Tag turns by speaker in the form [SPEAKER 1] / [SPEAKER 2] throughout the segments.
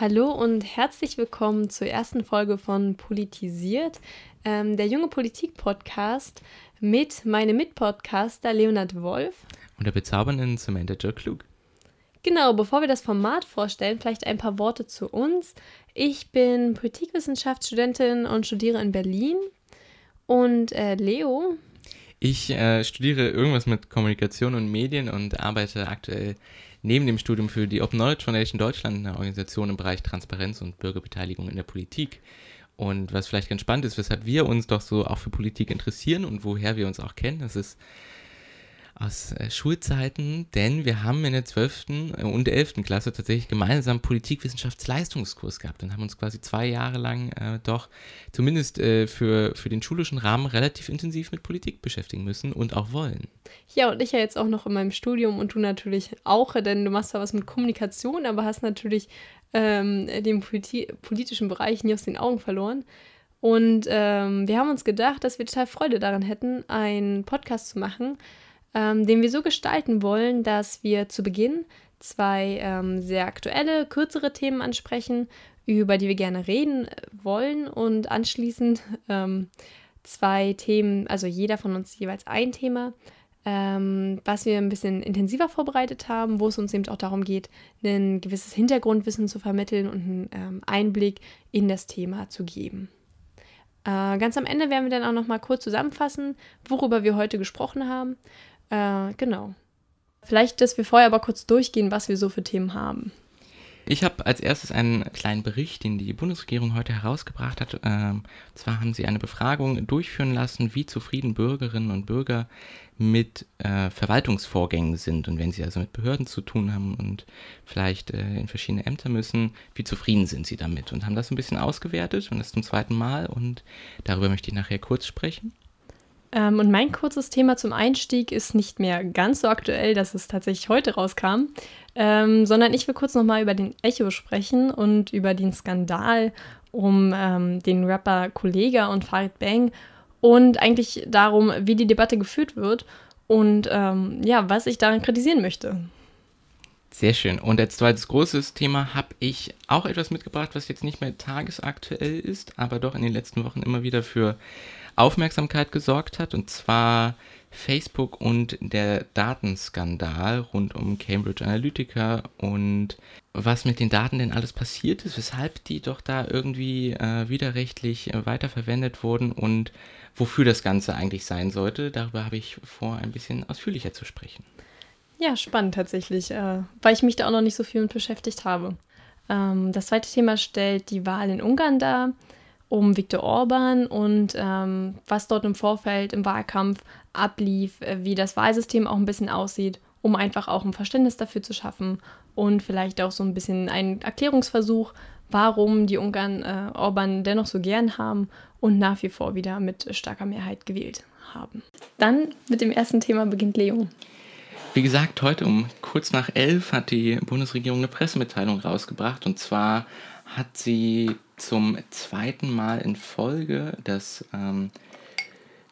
[SPEAKER 1] Hallo und herzlich willkommen zur ersten Folge von Politisiert, ähm, der junge Politik-Podcast mit meinem Mitpodcaster Leonard Wolf.
[SPEAKER 2] Und der bezaubernden Samantha Joe Klug.
[SPEAKER 1] Genau, bevor wir das Format vorstellen, vielleicht ein paar Worte zu uns. Ich bin Politikwissenschaftsstudentin und studiere in Berlin. Und äh, Leo?
[SPEAKER 2] Ich äh, studiere irgendwas mit Kommunikation und Medien und arbeite aktuell neben dem Studium für die Open Knowledge Foundation Deutschland, eine Organisation im Bereich Transparenz und Bürgerbeteiligung in der Politik. Und was vielleicht ganz spannend ist, weshalb wir uns doch so auch für Politik interessieren und woher wir uns auch kennen, das ist aus äh, Schulzeiten, denn wir haben in der 12. Äh, und 11. Klasse tatsächlich gemeinsam Politikwissenschaftsleistungskurs gehabt und haben uns quasi zwei Jahre lang äh, doch zumindest äh, für, für den schulischen Rahmen relativ intensiv mit Politik beschäftigen müssen und auch wollen.
[SPEAKER 1] Ja, und ich ja jetzt auch noch in meinem Studium und du natürlich auch, denn du machst zwar was mit Kommunikation, aber hast natürlich ähm, den politi politischen Bereich nie aus den Augen verloren. Und ähm, wir haben uns gedacht, dass wir total Freude daran hätten, einen Podcast zu machen, ähm, den wir so gestalten wollen, dass wir zu Beginn zwei ähm, sehr aktuelle, kürzere Themen ansprechen, über die wir gerne reden äh, wollen und anschließend ähm, zwei Themen, also jeder von uns jeweils ein Thema, ähm, was wir ein bisschen intensiver vorbereitet haben, wo es uns eben auch darum geht, ein gewisses Hintergrundwissen zu vermitteln und einen ähm, Einblick in das Thema zu geben. Äh, ganz am Ende werden wir dann auch noch mal kurz zusammenfassen, worüber wir heute gesprochen haben äh, genau. Vielleicht, dass wir vorher aber kurz durchgehen, was wir so für Themen haben.
[SPEAKER 2] Ich habe als erstes einen kleinen Bericht, den die Bundesregierung heute herausgebracht hat. Ähm, zwar haben sie eine Befragung durchführen lassen, wie zufrieden Bürgerinnen und Bürger mit äh, Verwaltungsvorgängen sind. Und wenn sie also mit Behörden zu tun haben und vielleicht äh, in verschiedene Ämter müssen, wie zufrieden sind sie damit? Und haben das ein bisschen ausgewertet und das zum zweiten Mal. Und darüber möchte ich nachher kurz sprechen.
[SPEAKER 1] Ähm, und mein kurzes Thema zum Einstieg ist nicht mehr ganz so aktuell, dass es tatsächlich heute rauskam, ähm, sondern ich will kurz nochmal über den Echo sprechen und über den Skandal um ähm, den Rapper Kollega und Farid Bang und eigentlich darum, wie die Debatte geführt wird und ähm, ja, was ich daran kritisieren möchte.
[SPEAKER 2] Sehr schön. Und als zweites großes Thema habe ich auch etwas mitgebracht, was jetzt nicht mehr tagesaktuell ist, aber doch in den letzten Wochen immer wieder für Aufmerksamkeit gesorgt hat, und zwar Facebook und der Datenskandal rund um Cambridge Analytica und was mit den Daten denn alles passiert ist, weshalb die doch da irgendwie äh, widerrechtlich äh, weiterverwendet wurden und wofür das Ganze eigentlich sein sollte. Darüber habe ich vor, ein bisschen ausführlicher zu sprechen.
[SPEAKER 1] Ja, spannend tatsächlich, äh, weil ich mich da auch noch nicht so viel mit beschäftigt habe. Ähm, das zweite Thema stellt die Wahl in Ungarn dar um Viktor Orban und ähm, was dort im Vorfeld im Wahlkampf ablief, äh, wie das Wahlsystem auch ein bisschen aussieht, um einfach auch ein Verständnis dafür zu schaffen und vielleicht auch so ein bisschen einen Erklärungsversuch, warum die Ungarn äh, Orban dennoch so gern haben und nach wie vor wieder mit starker Mehrheit gewählt haben. Dann mit dem ersten Thema beginnt Leo.
[SPEAKER 2] Wie gesagt, heute um kurz nach elf hat die Bundesregierung eine Pressemitteilung rausgebracht und zwar hat sie zum zweiten Mal in Folge das ähm,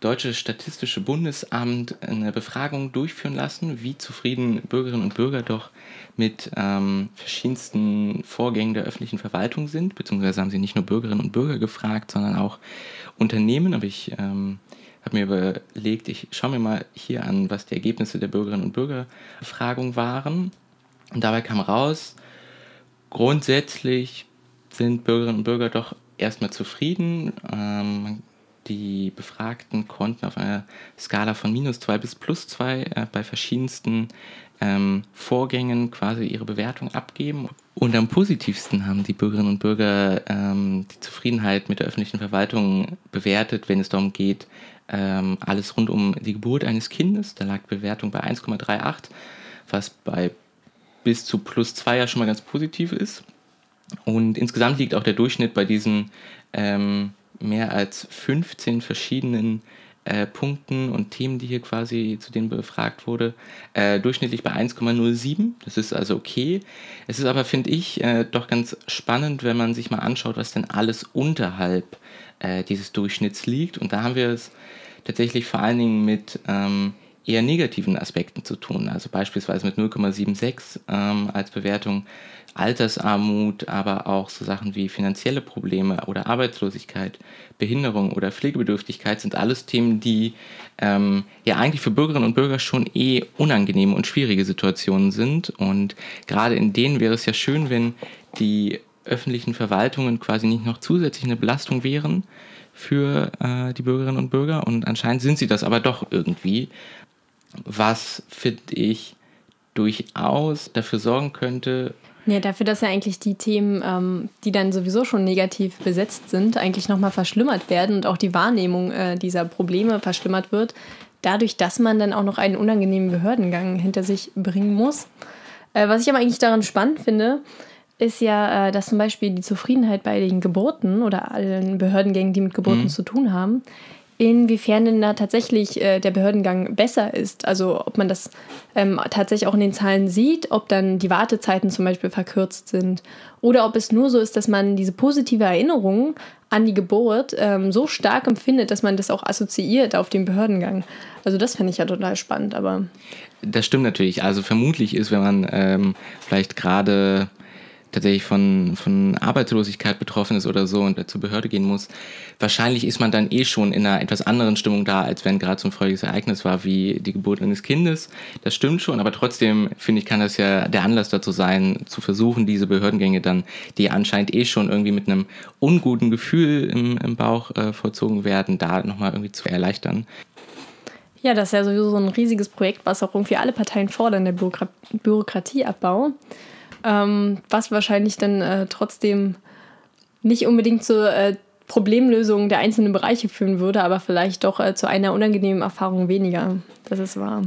[SPEAKER 2] Deutsche Statistische Bundesamt eine Befragung durchführen lassen, wie zufrieden Bürgerinnen und Bürger doch mit ähm, verschiedensten Vorgängen der öffentlichen Verwaltung sind, beziehungsweise haben sie nicht nur Bürgerinnen und Bürger gefragt, sondern auch Unternehmen. Aber ich ähm, habe mir überlegt, ich schaue mir mal hier an, was die Ergebnisse der Bürgerinnen und Bürgerbefragung waren. Und dabei kam raus, grundsätzlich sind Bürgerinnen und Bürger doch erstmal zufrieden. Ähm, die Befragten konnten auf einer Skala von minus 2 bis plus 2 äh, bei verschiedensten ähm, Vorgängen quasi ihre Bewertung abgeben. Und am positivsten haben die Bürgerinnen und Bürger ähm, die Zufriedenheit mit der öffentlichen Verwaltung bewertet, wenn es darum geht, ähm, alles rund um die Geburt eines Kindes. Da lag die Bewertung bei 1,38, was bei bis zu plus 2 ja schon mal ganz positiv ist. Und insgesamt liegt auch der Durchschnitt bei diesen ähm, mehr als 15 verschiedenen äh, Punkten und Themen, die hier quasi zu denen befragt wurde, äh, durchschnittlich bei 1,07. Das ist also okay. Es ist aber, finde ich, äh, doch ganz spannend, wenn man sich mal anschaut, was denn alles unterhalb äh, dieses Durchschnitts liegt. Und da haben wir es tatsächlich vor allen Dingen mit ähm, eher negativen Aspekten zu tun. Also beispielsweise mit 0,76 ähm, als Bewertung Altersarmut, aber auch so Sachen wie finanzielle Probleme oder Arbeitslosigkeit, Behinderung oder Pflegebedürftigkeit sind alles Themen, die ähm, ja eigentlich für Bürgerinnen und Bürger schon eh unangenehme und schwierige Situationen sind. Und gerade in denen wäre es ja schön, wenn die öffentlichen Verwaltungen quasi nicht noch zusätzlich eine Belastung wären für äh, die Bürgerinnen und Bürger. Und anscheinend sind sie das aber doch irgendwie, was finde ich durchaus dafür sorgen könnte,
[SPEAKER 1] ja, dafür, dass ja eigentlich die Themen, ähm, die dann sowieso schon negativ besetzt sind, eigentlich nochmal verschlimmert werden und auch die Wahrnehmung äh, dieser Probleme verschlimmert wird, dadurch, dass man dann auch noch einen unangenehmen Behördengang hinter sich bringen muss. Äh, was ich aber eigentlich daran spannend finde, ist ja, äh, dass zum Beispiel die Zufriedenheit bei den Geburten oder allen Behördengängen, die mit Geburten mhm. zu tun haben, inwiefern denn da tatsächlich äh, der Behördengang besser ist. Also ob man das ähm, tatsächlich auch in den Zahlen sieht, ob dann die Wartezeiten zum Beispiel verkürzt sind oder ob es nur so ist, dass man diese positive Erinnerung an die Geburt ähm, so stark empfindet, dass man das auch assoziiert auf den Behördengang. Also das finde ich ja total spannend, aber...
[SPEAKER 2] Das stimmt natürlich. Also vermutlich ist, wenn man ähm, vielleicht gerade tatsächlich von, von Arbeitslosigkeit betroffen ist oder so und zur Behörde gehen muss, wahrscheinlich ist man dann eh schon in einer etwas anderen Stimmung da, als wenn gerade so ein freudiges Ereignis war wie die Geburt eines Kindes. Das stimmt schon, aber trotzdem finde ich, kann das ja der Anlass dazu sein, zu versuchen, diese Behördengänge dann, die anscheinend eh schon irgendwie mit einem unguten Gefühl im, im Bauch äh, vollzogen werden, da nochmal irgendwie zu erleichtern.
[SPEAKER 1] Ja, das ist ja sowieso so ein riesiges Projekt, was auch irgendwie alle Parteien fordern, der Bürokra Bürokratieabbau ähm, was wahrscheinlich dann äh, trotzdem nicht unbedingt zur äh, Problemlösung der einzelnen Bereiche führen würde, aber vielleicht doch äh, zu einer unangenehmen Erfahrung weniger. Das ist wahr.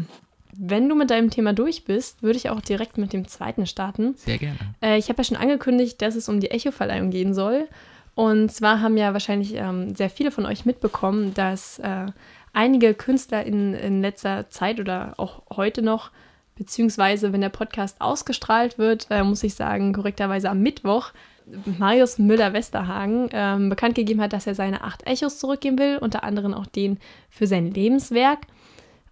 [SPEAKER 1] Wenn du mit deinem Thema durch bist, würde ich auch direkt mit dem zweiten starten.
[SPEAKER 2] Sehr gerne.
[SPEAKER 1] Äh, ich habe ja schon angekündigt, dass es um die Echo-Verleihung gehen soll. Und zwar haben ja wahrscheinlich ähm, sehr viele von euch mitbekommen, dass äh, einige Künstler in, in letzter Zeit oder auch heute noch beziehungsweise wenn der Podcast ausgestrahlt wird, äh, muss ich sagen, korrekterweise am Mittwoch, Marius Müller-Westerhagen ähm, bekannt gegeben hat, dass er seine acht Echos zurückgeben will, unter anderem auch den für sein Lebenswerk.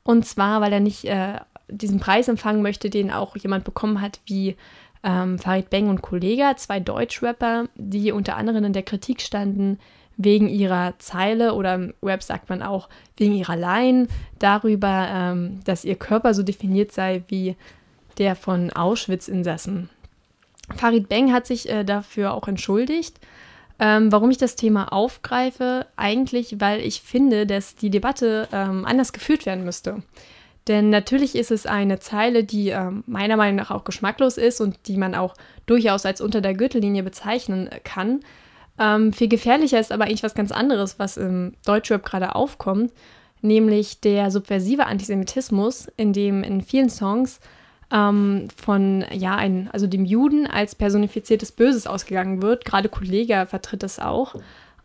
[SPEAKER 1] Und zwar, weil er nicht äh, diesen Preis empfangen möchte, den auch jemand bekommen hat wie ähm, Farid Beng und Kollega, zwei Deutschrapper, die unter anderem in der Kritik standen wegen ihrer Zeile oder im Web sagt man auch wegen ihrer Line darüber, ähm, dass ihr Körper so definiert sei wie der von Auschwitz-Insassen. Farid Beng hat sich äh, dafür auch entschuldigt. Ähm, warum ich das Thema aufgreife? Eigentlich, weil ich finde, dass die Debatte ähm, anders geführt werden müsste. Denn natürlich ist es eine Zeile, die äh, meiner Meinung nach auch geschmacklos ist und die man auch durchaus als unter der Gürtellinie bezeichnen kann. Ähm, viel gefährlicher ist aber eigentlich was ganz anderes, was im Deutschrap gerade aufkommt, nämlich der subversive Antisemitismus, in dem in vielen Songs ähm, von ja, ein, also dem Juden als personifiziertes Böses ausgegangen wird. Gerade Kollege vertritt das auch.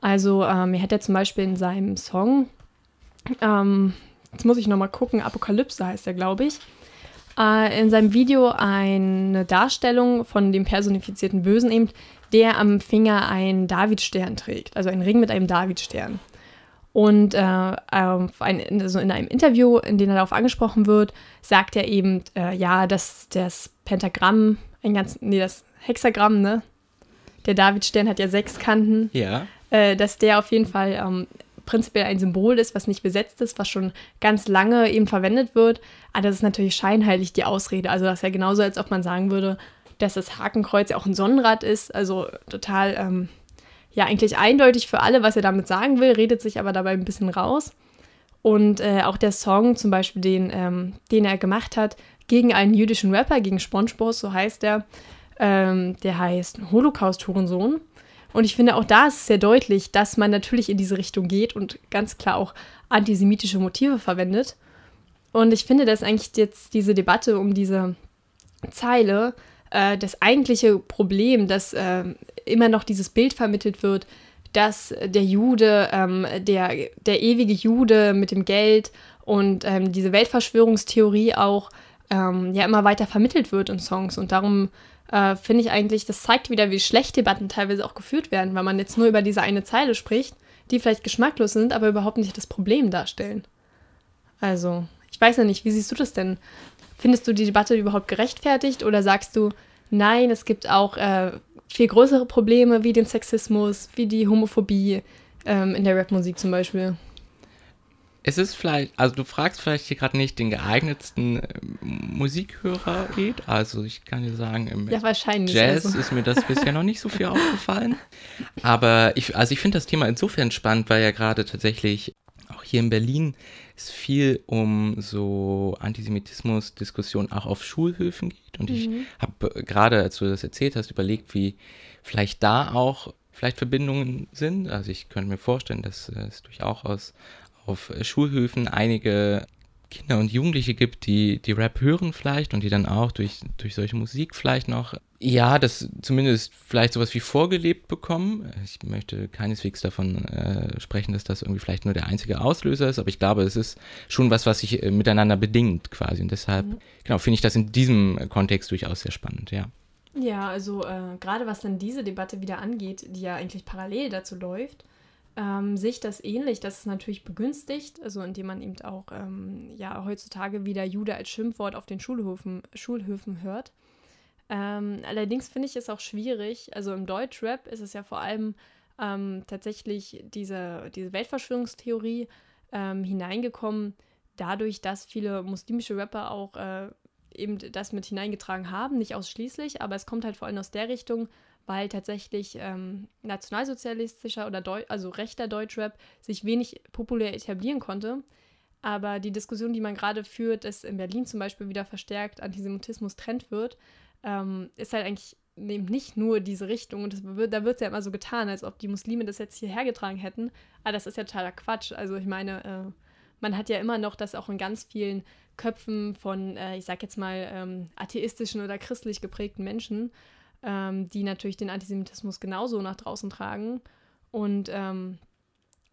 [SPEAKER 1] Also ähm, er hat ja zum Beispiel in seinem Song, ähm, jetzt muss ich nochmal gucken, Apokalypse heißt er, glaube ich, äh, in seinem Video eine Darstellung von dem personifizierten Bösen eben, der am Finger einen Davidstern trägt, also einen Ring mit einem Davidstern. Und äh, ein, also in einem Interview, in dem er darauf angesprochen wird, sagt er eben, äh, ja, dass das Pentagramm, ein ganz, nee, das Hexagramm, ne? Der Davidstern hat ja sechs Kanten.
[SPEAKER 2] Ja.
[SPEAKER 1] Äh, dass der auf jeden Fall ähm, prinzipiell ein Symbol ist, was nicht besetzt ist, was schon ganz lange eben verwendet wird. Aber das ist natürlich scheinheilig die Ausrede. Also das ist ja genauso, als ob man sagen würde, dass das Hakenkreuz ja auch ein Sonnenrad ist. Also total, ähm, ja, eigentlich eindeutig für alle, was er damit sagen will, redet sich aber dabei ein bisschen raus. Und äh, auch der Song zum Beispiel, den, ähm, den er gemacht hat, gegen einen jüdischen Rapper, gegen Spongebob, so heißt er, ähm, der heißt Holocaust-Hurensohn. Und ich finde, auch da ist es sehr deutlich, dass man natürlich in diese Richtung geht und ganz klar auch antisemitische Motive verwendet. Und ich finde, dass eigentlich jetzt diese Debatte um diese Zeile äh, das eigentliche Problem, dass äh, immer noch dieses Bild vermittelt wird, dass der Jude, ähm, der, der ewige Jude mit dem Geld und ähm, diese Weltverschwörungstheorie auch ähm, ja immer weiter vermittelt wird in Songs. Und darum äh, finde ich eigentlich, das zeigt wieder, wie schlecht Debatten teilweise auch geführt werden, weil man jetzt nur über diese eine Zeile spricht, die vielleicht geschmacklos sind, aber überhaupt nicht das Problem darstellen. Also, ich weiß ja nicht, wie siehst du das denn? Findest du die Debatte überhaupt gerechtfertigt oder sagst du, Nein, es gibt auch äh, viel größere Probleme wie den Sexismus, wie die Homophobie ähm, in der Rapmusik zum Beispiel.
[SPEAKER 2] Es ist vielleicht, also du fragst vielleicht hier gerade nicht den geeignetsten äh, Musikhörer geht. Also ich kann dir sagen, im
[SPEAKER 1] ja, wahrscheinlich
[SPEAKER 2] Jazz also. ist mir das bisher noch nicht so viel aufgefallen. Aber ich, also ich finde das Thema insofern spannend, weil ja gerade tatsächlich auch hier in Berlin es viel um so Antisemitismus-Diskussionen auch auf Schulhöfen geht. Und mhm. ich habe gerade, als du das erzählt hast, überlegt, wie vielleicht da auch vielleicht Verbindungen sind. Also ich könnte mir vorstellen, dass es durchaus auf Schulhöfen einige Kinder und Jugendliche gibt, die, die Rap hören vielleicht und die dann auch durch, durch solche Musik vielleicht noch, ja, das zumindest vielleicht sowas wie vorgelebt bekommen. Ich möchte keineswegs davon äh, sprechen, dass das irgendwie vielleicht nur der einzige Auslöser ist, aber ich glaube, es ist schon was, was sich äh, miteinander bedingt quasi. Und deshalb, mhm. genau, finde ich das in diesem Kontext durchaus sehr spannend, ja.
[SPEAKER 1] Ja, also äh, gerade was dann diese Debatte wieder angeht, die ja eigentlich parallel dazu läuft, ähm, sehe das ähnlich, dass es natürlich begünstigt, also indem man eben auch ähm, ja heutzutage wieder Jude als Schimpfwort auf den Schulhöfen, Schulhöfen hört. Ähm, allerdings finde ich es auch schwierig, also im Deutschrap ist es ja vor allem ähm, tatsächlich diese, diese Weltverschwörungstheorie ähm, hineingekommen, dadurch, dass viele muslimische Rapper auch äh, eben das mit hineingetragen haben, nicht ausschließlich, aber es kommt halt vor allem aus der Richtung, weil tatsächlich ähm, nationalsozialistischer oder Deu also rechter Deutschrap sich wenig populär etablieren konnte. Aber die Diskussion, die man gerade führt, dass in Berlin zum Beispiel wieder verstärkt Antisemitismus Trend wird, ähm, ist halt eigentlich eben nicht nur diese Richtung. Und wird, da wird es ja immer so getan, als ob die Muslime das jetzt hierher getragen hätten. Aber das ist ja totaler Quatsch. Also ich meine, äh, man hat ja immer noch das auch in ganz vielen Köpfen von, äh, ich sag jetzt mal, ähm, atheistischen oder christlich geprägten Menschen ähm, die natürlich den Antisemitismus genauso nach draußen tragen. Und ähm,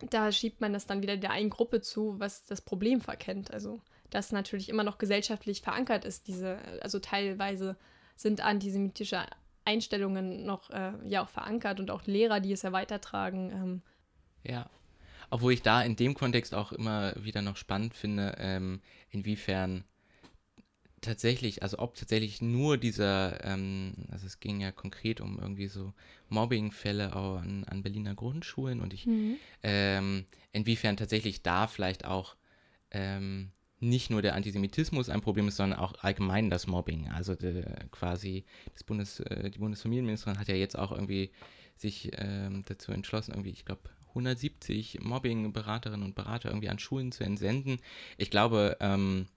[SPEAKER 1] da schiebt man das dann wieder der einen Gruppe zu, was das Problem verkennt. Also, das natürlich immer noch gesellschaftlich verankert ist, diese, also teilweise sind antisemitische Einstellungen noch äh, ja auch verankert und auch Lehrer, die es ja weitertragen. Ähm.
[SPEAKER 2] Ja, obwohl ich da in dem Kontext auch immer wieder noch spannend finde, ähm, inwiefern tatsächlich, also ob tatsächlich nur dieser, ähm, also es ging ja konkret um irgendwie so Mobbingfälle an, an Berliner Grundschulen und ich, mhm. ähm, inwiefern tatsächlich da vielleicht auch ähm, nicht nur der Antisemitismus ein Problem ist, sondern auch allgemein das Mobbing. Also de, quasi das Bundes, äh, die Bundesfamilienministerin hat ja jetzt auch irgendwie sich ähm, dazu entschlossen, irgendwie, ich glaube, 170 Mobbing-Beraterinnen und Berater irgendwie an Schulen zu entsenden. Ich glaube, ähm,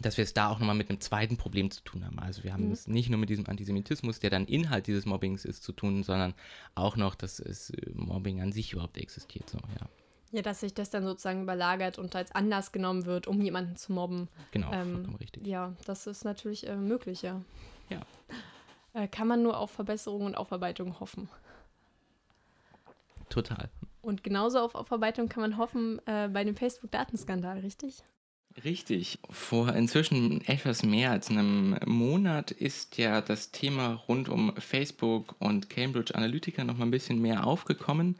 [SPEAKER 2] dass wir es da auch nochmal mit einem zweiten Problem zu tun haben. Also wir haben mhm. es nicht nur mit diesem Antisemitismus, der dann Inhalt dieses Mobbings ist, zu tun, sondern auch noch, dass es äh, Mobbing an sich überhaupt existiert. So, ja.
[SPEAKER 1] Ja, dass sich das dann sozusagen überlagert und als Anlass genommen wird, um jemanden zu mobben.
[SPEAKER 2] Genau, ähm, vollkommen richtig.
[SPEAKER 1] Ja, das ist natürlich äh, möglich, ja.
[SPEAKER 2] Ja.
[SPEAKER 1] Äh, kann man nur auf Verbesserung und Aufarbeitung hoffen.
[SPEAKER 2] Total.
[SPEAKER 1] Und genauso auf Aufarbeitung kann man hoffen äh, bei dem Facebook-Datenskandal, richtig?
[SPEAKER 2] Richtig. Vor inzwischen etwas mehr als einem Monat ist ja das Thema rund um Facebook und Cambridge Analytica noch mal ein bisschen mehr aufgekommen.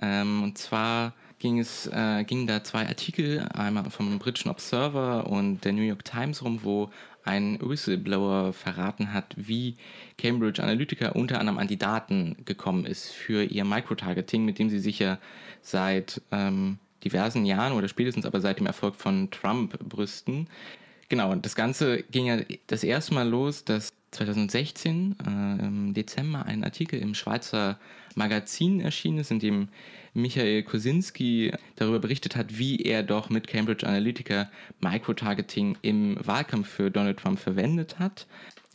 [SPEAKER 2] Ähm, und zwar ging es, äh, gingen da zwei Artikel, einmal vom britischen Observer und der New York Times rum, wo ein Whistleblower verraten hat, wie Cambridge Analytica unter anderem an die Daten gekommen ist für ihr Microtargeting, mit dem sie sich ja seit ähm, diversen Jahren oder spätestens aber seit dem Erfolg von Trump brüsten. Genau, und das Ganze ging ja das erste Mal los, dass 2016 äh, im Dezember ein Artikel im Schweizer Magazin erschienen ist, in dem Michael Kosinski darüber berichtet hat, wie er doch mit Cambridge Analytica Microtargeting im Wahlkampf für Donald Trump verwendet hat.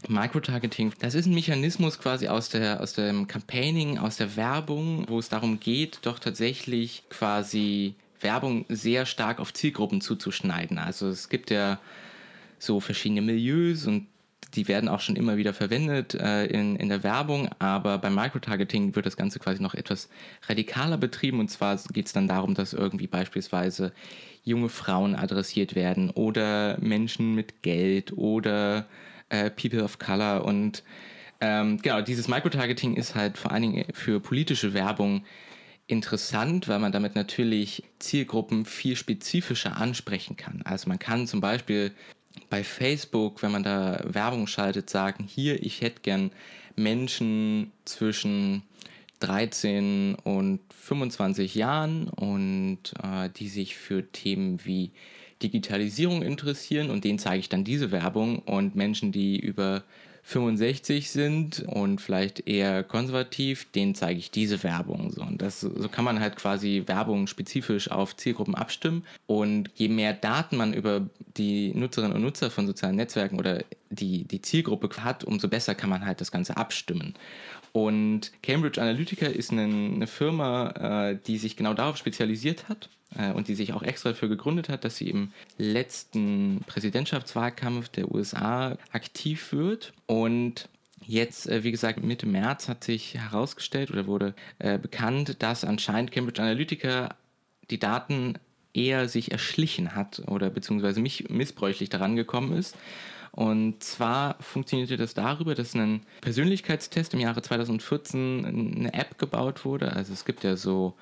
[SPEAKER 2] Microtargeting, das ist ein Mechanismus quasi aus, der, aus dem Campaigning, aus der Werbung, wo es darum geht, doch tatsächlich quasi Werbung sehr stark auf Zielgruppen zuzuschneiden. Also es gibt ja so verschiedene Milieus und die werden auch schon immer wieder verwendet äh, in, in der Werbung, aber beim Microtargeting wird das Ganze quasi noch etwas radikaler betrieben. Und zwar geht es dann darum, dass irgendwie beispielsweise junge Frauen adressiert werden oder Menschen mit Geld oder äh, People of Color. Und ähm, genau, dieses Microtargeting ist halt vor allen Dingen für politische Werbung interessant, weil man damit natürlich Zielgruppen viel spezifischer ansprechen kann. Also man kann zum Beispiel bei Facebook, wenn man da Werbung schaltet, sagen, hier, ich hätte gern Menschen zwischen 13 und 25 Jahren und äh, die sich für Themen wie Digitalisierung interessieren und denen zeige ich dann diese Werbung und Menschen, die über 65 sind und vielleicht eher konservativ, denen zeige ich diese Werbung. So. Und das, so kann man halt quasi Werbung spezifisch auf Zielgruppen abstimmen. Und je mehr Daten man über die Nutzerinnen und Nutzer von sozialen Netzwerken oder die, die Zielgruppe hat, umso besser kann man halt das Ganze abstimmen. Und Cambridge Analytica ist eine, eine Firma, äh, die sich genau darauf spezialisiert hat äh, und die sich auch extra dafür gegründet hat, dass sie im letzten Präsidentschaftswahlkampf der USA aktiv wird. Und Jetzt, äh, wie gesagt, Mitte März hat sich herausgestellt oder wurde äh, bekannt, dass anscheinend Cambridge Analytica die Daten eher sich erschlichen hat oder beziehungsweise mich missbräuchlich daran gekommen ist und zwar funktionierte das darüber, dass ein Persönlichkeitstest im Jahre 2014 eine App gebaut wurde. Also es gibt ja so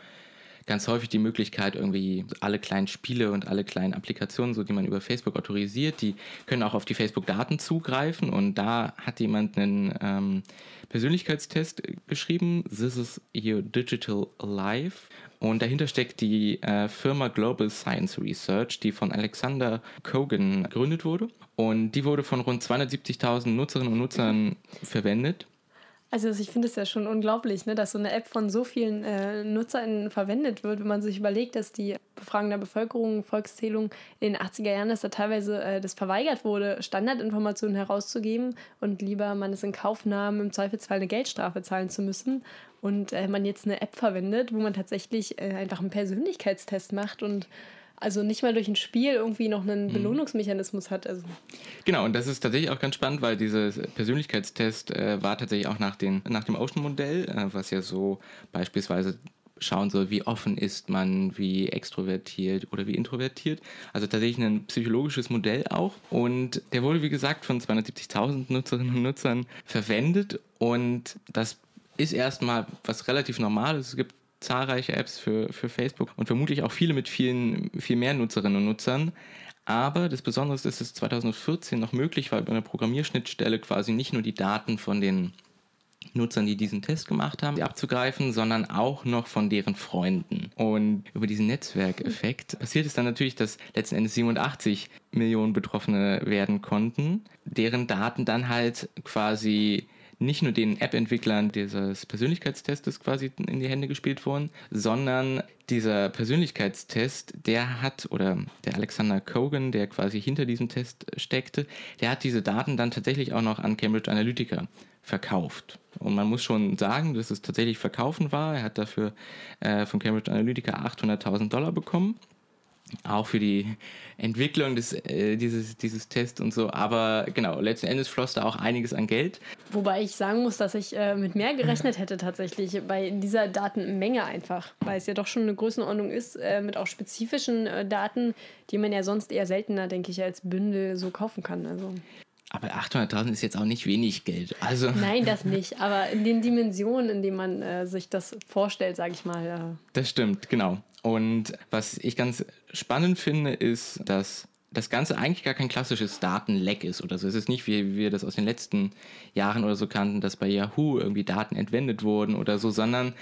[SPEAKER 2] ganz häufig die Möglichkeit, irgendwie alle kleinen Spiele und alle kleinen Applikationen, so die man über Facebook autorisiert, die können auch auf die Facebook-Daten zugreifen. Und da hat jemand einen ähm, Persönlichkeitstest geschrieben, This is your digital life. Und dahinter steckt die äh, Firma Global Science Research, die von Alexander Kogan gegründet wurde. Und die wurde von rund 270.000 Nutzerinnen und Nutzern verwendet.
[SPEAKER 1] Also ich finde es ja schon unglaublich, ne, dass so eine App von so vielen äh, NutzerInnen verwendet wird, wenn man sich überlegt, dass die Befragung der Bevölkerung, Volkszählung in den 80er Jahren, dass da teilweise äh, das verweigert wurde, Standardinformationen herauszugeben und lieber man es in Kauf nahm, im Zweifelsfall eine Geldstrafe zahlen zu müssen. Und äh, man jetzt eine App verwendet, wo man tatsächlich äh, einfach einen Persönlichkeitstest macht und also nicht mal durch ein Spiel irgendwie noch einen mhm. Belohnungsmechanismus hat. Also.
[SPEAKER 2] Genau, und das ist tatsächlich auch ganz spannend, weil dieser Persönlichkeitstest äh, war tatsächlich auch nach, den, nach dem Ocean-Modell, äh, was ja so beispielsweise schauen soll, wie offen ist man, wie extrovertiert oder wie introvertiert. Also tatsächlich ein psychologisches Modell auch. Und der wurde, wie gesagt, von 270.000 Nutzerinnen und Nutzern verwendet. Und das ist erstmal was relativ Normales. Es gibt zahlreiche Apps für, für Facebook und vermutlich auch viele mit vielen, viel mehr Nutzerinnen und Nutzern. Aber das Besondere ist, dass es 2014 noch möglich war, über eine Programmierschnittstelle quasi nicht nur die Daten von den Nutzern, die diesen Test gemacht haben, abzugreifen, sondern auch noch von deren Freunden. Und über diesen Netzwerkeffekt passiert es dann natürlich, dass letzten Endes 87 Millionen Betroffene werden konnten, deren Daten dann halt quasi nicht nur den App-Entwicklern dieses Persönlichkeitstestes quasi in die Hände gespielt wurden, sondern dieser Persönlichkeitstest, der hat, oder der Alexander Kogan, der quasi hinter diesem Test steckte, der hat diese Daten dann tatsächlich auch noch an Cambridge Analytica verkauft. Und man muss schon sagen, dass es tatsächlich verkaufen war. Er hat dafür äh, von Cambridge Analytica 800.000 Dollar bekommen auch für die Entwicklung des, äh, dieses, dieses Tests und so. Aber genau, letzten Endes floss da auch einiges an Geld.
[SPEAKER 1] Wobei ich sagen muss, dass ich äh, mit mehr gerechnet hätte tatsächlich bei dieser Datenmenge einfach, weil es ja doch schon eine Größenordnung ist äh, mit auch spezifischen äh, Daten, die man ja sonst eher seltener, denke ich, als Bündel so kaufen kann. Also.
[SPEAKER 2] Aber 800.000 ist jetzt auch nicht wenig Geld. Also
[SPEAKER 1] Nein, das nicht. Aber in den Dimensionen, in denen man äh, sich das vorstellt, sage ich mal. Äh.
[SPEAKER 2] Das stimmt, genau. Und was ich ganz spannend finde, ist, dass das Ganze eigentlich gar kein klassisches Datenleck ist oder so. Es ist nicht, wie wir das aus den letzten Jahren oder so kannten, dass bei Yahoo irgendwie Daten entwendet wurden oder so, sondern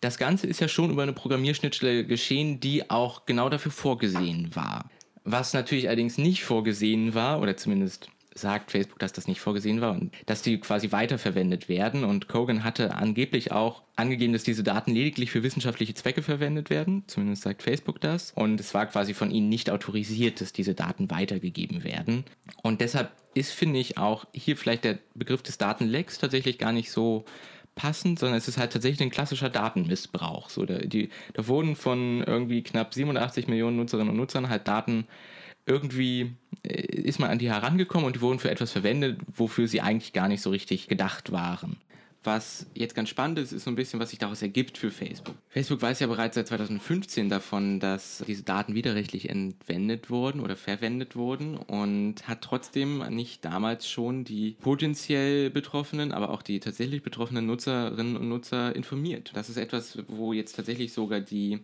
[SPEAKER 2] das Ganze ist ja schon über eine Programmierschnittstelle geschehen, die auch genau dafür vorgesehen war. Was natürlich allerdings nicht vorgesehen war, oder zumindest sagt Facebook, dass das nicht vorgesehen war und dass die quasi weiterverwendet werden. Und Kogan hatte angeblich auch angegeben, dass diese Daten lediglich für wissenschaftliche Zwecke verwendet werden. Zumindest sagt Facebook das. Und es war quasi von ihnen nicht autorisiert, dass diese Daten weitergegeben werden. Und deshalb ist, finde ich, auch hier vielleicht der Begriff des Datenlecks tatsächlich gar nicht so passend, sondern es ist halt tatsächlich ein klassischer Datenmissbrauch. So, da, die, da wurden von irgendwie knapp 87 Millionen Nutzerinnen und Nutzern halt Daten irgendwie äh, ist man an die herangekommen und die wurden für etwas verwendet, wofür sie eigentlich gar nicht so richtig gedacht waren. Was jetzt ganz spannend ist, ist so ein bisschen, was sich daraus ergibt für Facebook. Facebook weiß ja bereits seit 2015 davon, dass diese Daten widerrechtlich entwendet wurden oder verwendet wurden und hat trotzdem nicht damals schon die potenziell Betroffenen, aber auch die tatsächlich betroffenen Nutzerinnen und Nutzer informiert. Das ist etwas, wo jetzt tatsächlich sogar die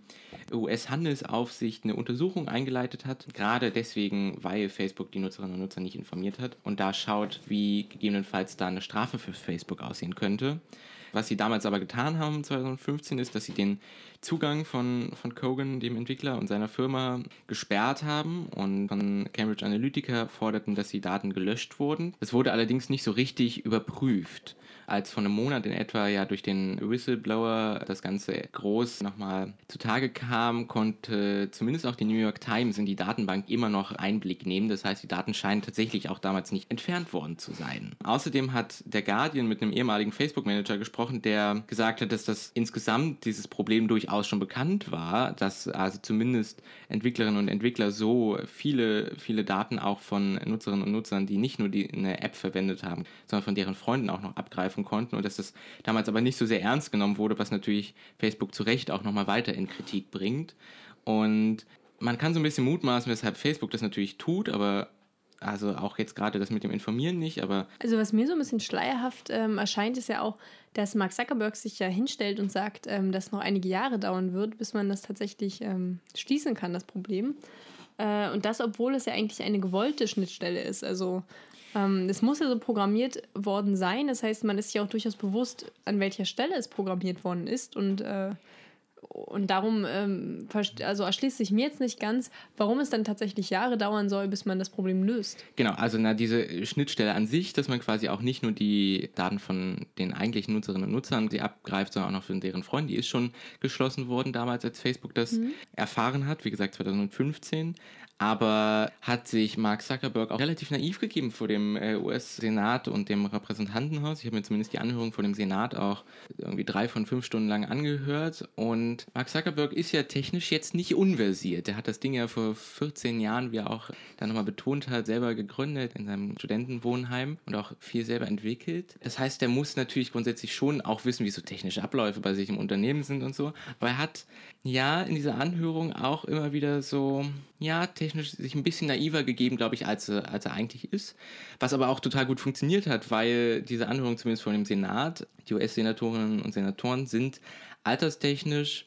[SPEAKER 2] US-Handelsaufsicht eine Untersuchung eingeleitet hat, gerade deswegen, weil Facebook die Nutzerinnen und Nutzer nicht informiert hat und da schaut, wie gegebenenfalls da eine Strafe für Facebook aussehen könnte. Was sie damals aber getan haben, 2015, ist, dass sie den Zugang von, von Kogan, dem Entwickler und seiner Firma, gesperrt haben und von Cambridge Analytica forderten, dass die Daten gelöscht wurden. Es wurde allerdings nicht so richtig überprüft als vor einem Monat in etwa ja durch den Whistleblower das Ganze groß nochmal zutage kam, konnte zumindest auch die New York Times in die Datenbank immer noch Einblick nehmen. Das heißt, die Daten scheinen tatsächlich auch damals nicht entfernt worden zu sein. Außerdem hat der Guardian mit einem ehemaligen Facebook-Manager gesprochen, der gesagt hat, dass das insgesamt dieses Problem durchaus schon bekannt war, dass also zumindest Entwicklerinnen und Entwickler so viele, viele Daten auch von Nutzerinnen und Nutzern, die nicht nur die, eine App verwendet haben, sondern von deren Freunden auch noch abgreifen konnten und dass das damals aber nicht so sehr ernst genommen wurde, was natürlich Facebook zu Recht auch nochmal weiter in Kritik bringt. Und man kann so ein bisschen mutmaßen, weshalb Facebook das natürlich tut, aber also auch jetzt gerade das mit dem Informieren nicht, aber.
[SPEAKER 1] Also was mir so ein bisschen schleierhaft ähm, erscheint, ist ja auch, dass Mark Zuckerberg sich ja hinstellt und sagt, ähm, dass noch einige Jahre dauern wird, bis man das tatsächlich ähm, schließen kann, das Problem. Äh, und das, obwohl es ja eigentlich eine gewollte Schnittstelle ist. Also ähm, es muss ja so programmiert worden sein. Das heißt, man ist sich auch durchaus bewusst, an welcher Stelle es programmiert worden ist. Und, äh, und darum ähm, also erschließt sich mir jetzt nicht ganz, warum es dann tatsächlich Jahre dauern soll, bis man das Problem löst.
[SPEAKER 2] Genau, also na, diese Schnittstelle an sich, dass man quasi auch nicht nur die Daten von den eigentlichen Nutzerinnen und Nutzern sie abgreift, sondern auch noch von deren Freunden, die ist schon geschlossen worden damals, als Facebook das mhm. erfahren hat, wie gesagt 2015 aber hat sich Mark Zuckerberg auch relativ naiv gegeben vor dem äh, US-Senat und dem Repräsentantenhaus. Ich habe mir zumindest die Anhörung vor dem Senat auch irgendwie drei von fünf Stunden lang angehört. Und Mark Zuckerberg ist ja technisch jetzt nicht unversiert. Er hat das Ding ja vor 14 Jahren, wie er auch dann nochmal betont hat, selber gegründet in seinem Studentenwohnheim und auch viel selber entwickelt. Das heißt, er muss natürlich grundsätzlich schon auch wissen, wie so technische Abläufe bei sich im Unternehmen sind und so. Aber er hat ja in dieser Anhörung auch immer wieder so, ja, technisch sich ein bisschen naiver gegeben, glaube ich, als, als er eigentlich ist. Was aber auch total gut funktioniert hat, weil diese Anhörung zumindest von dem Senat, die US-Senatorinnen und Senatoren sind alterstechnisch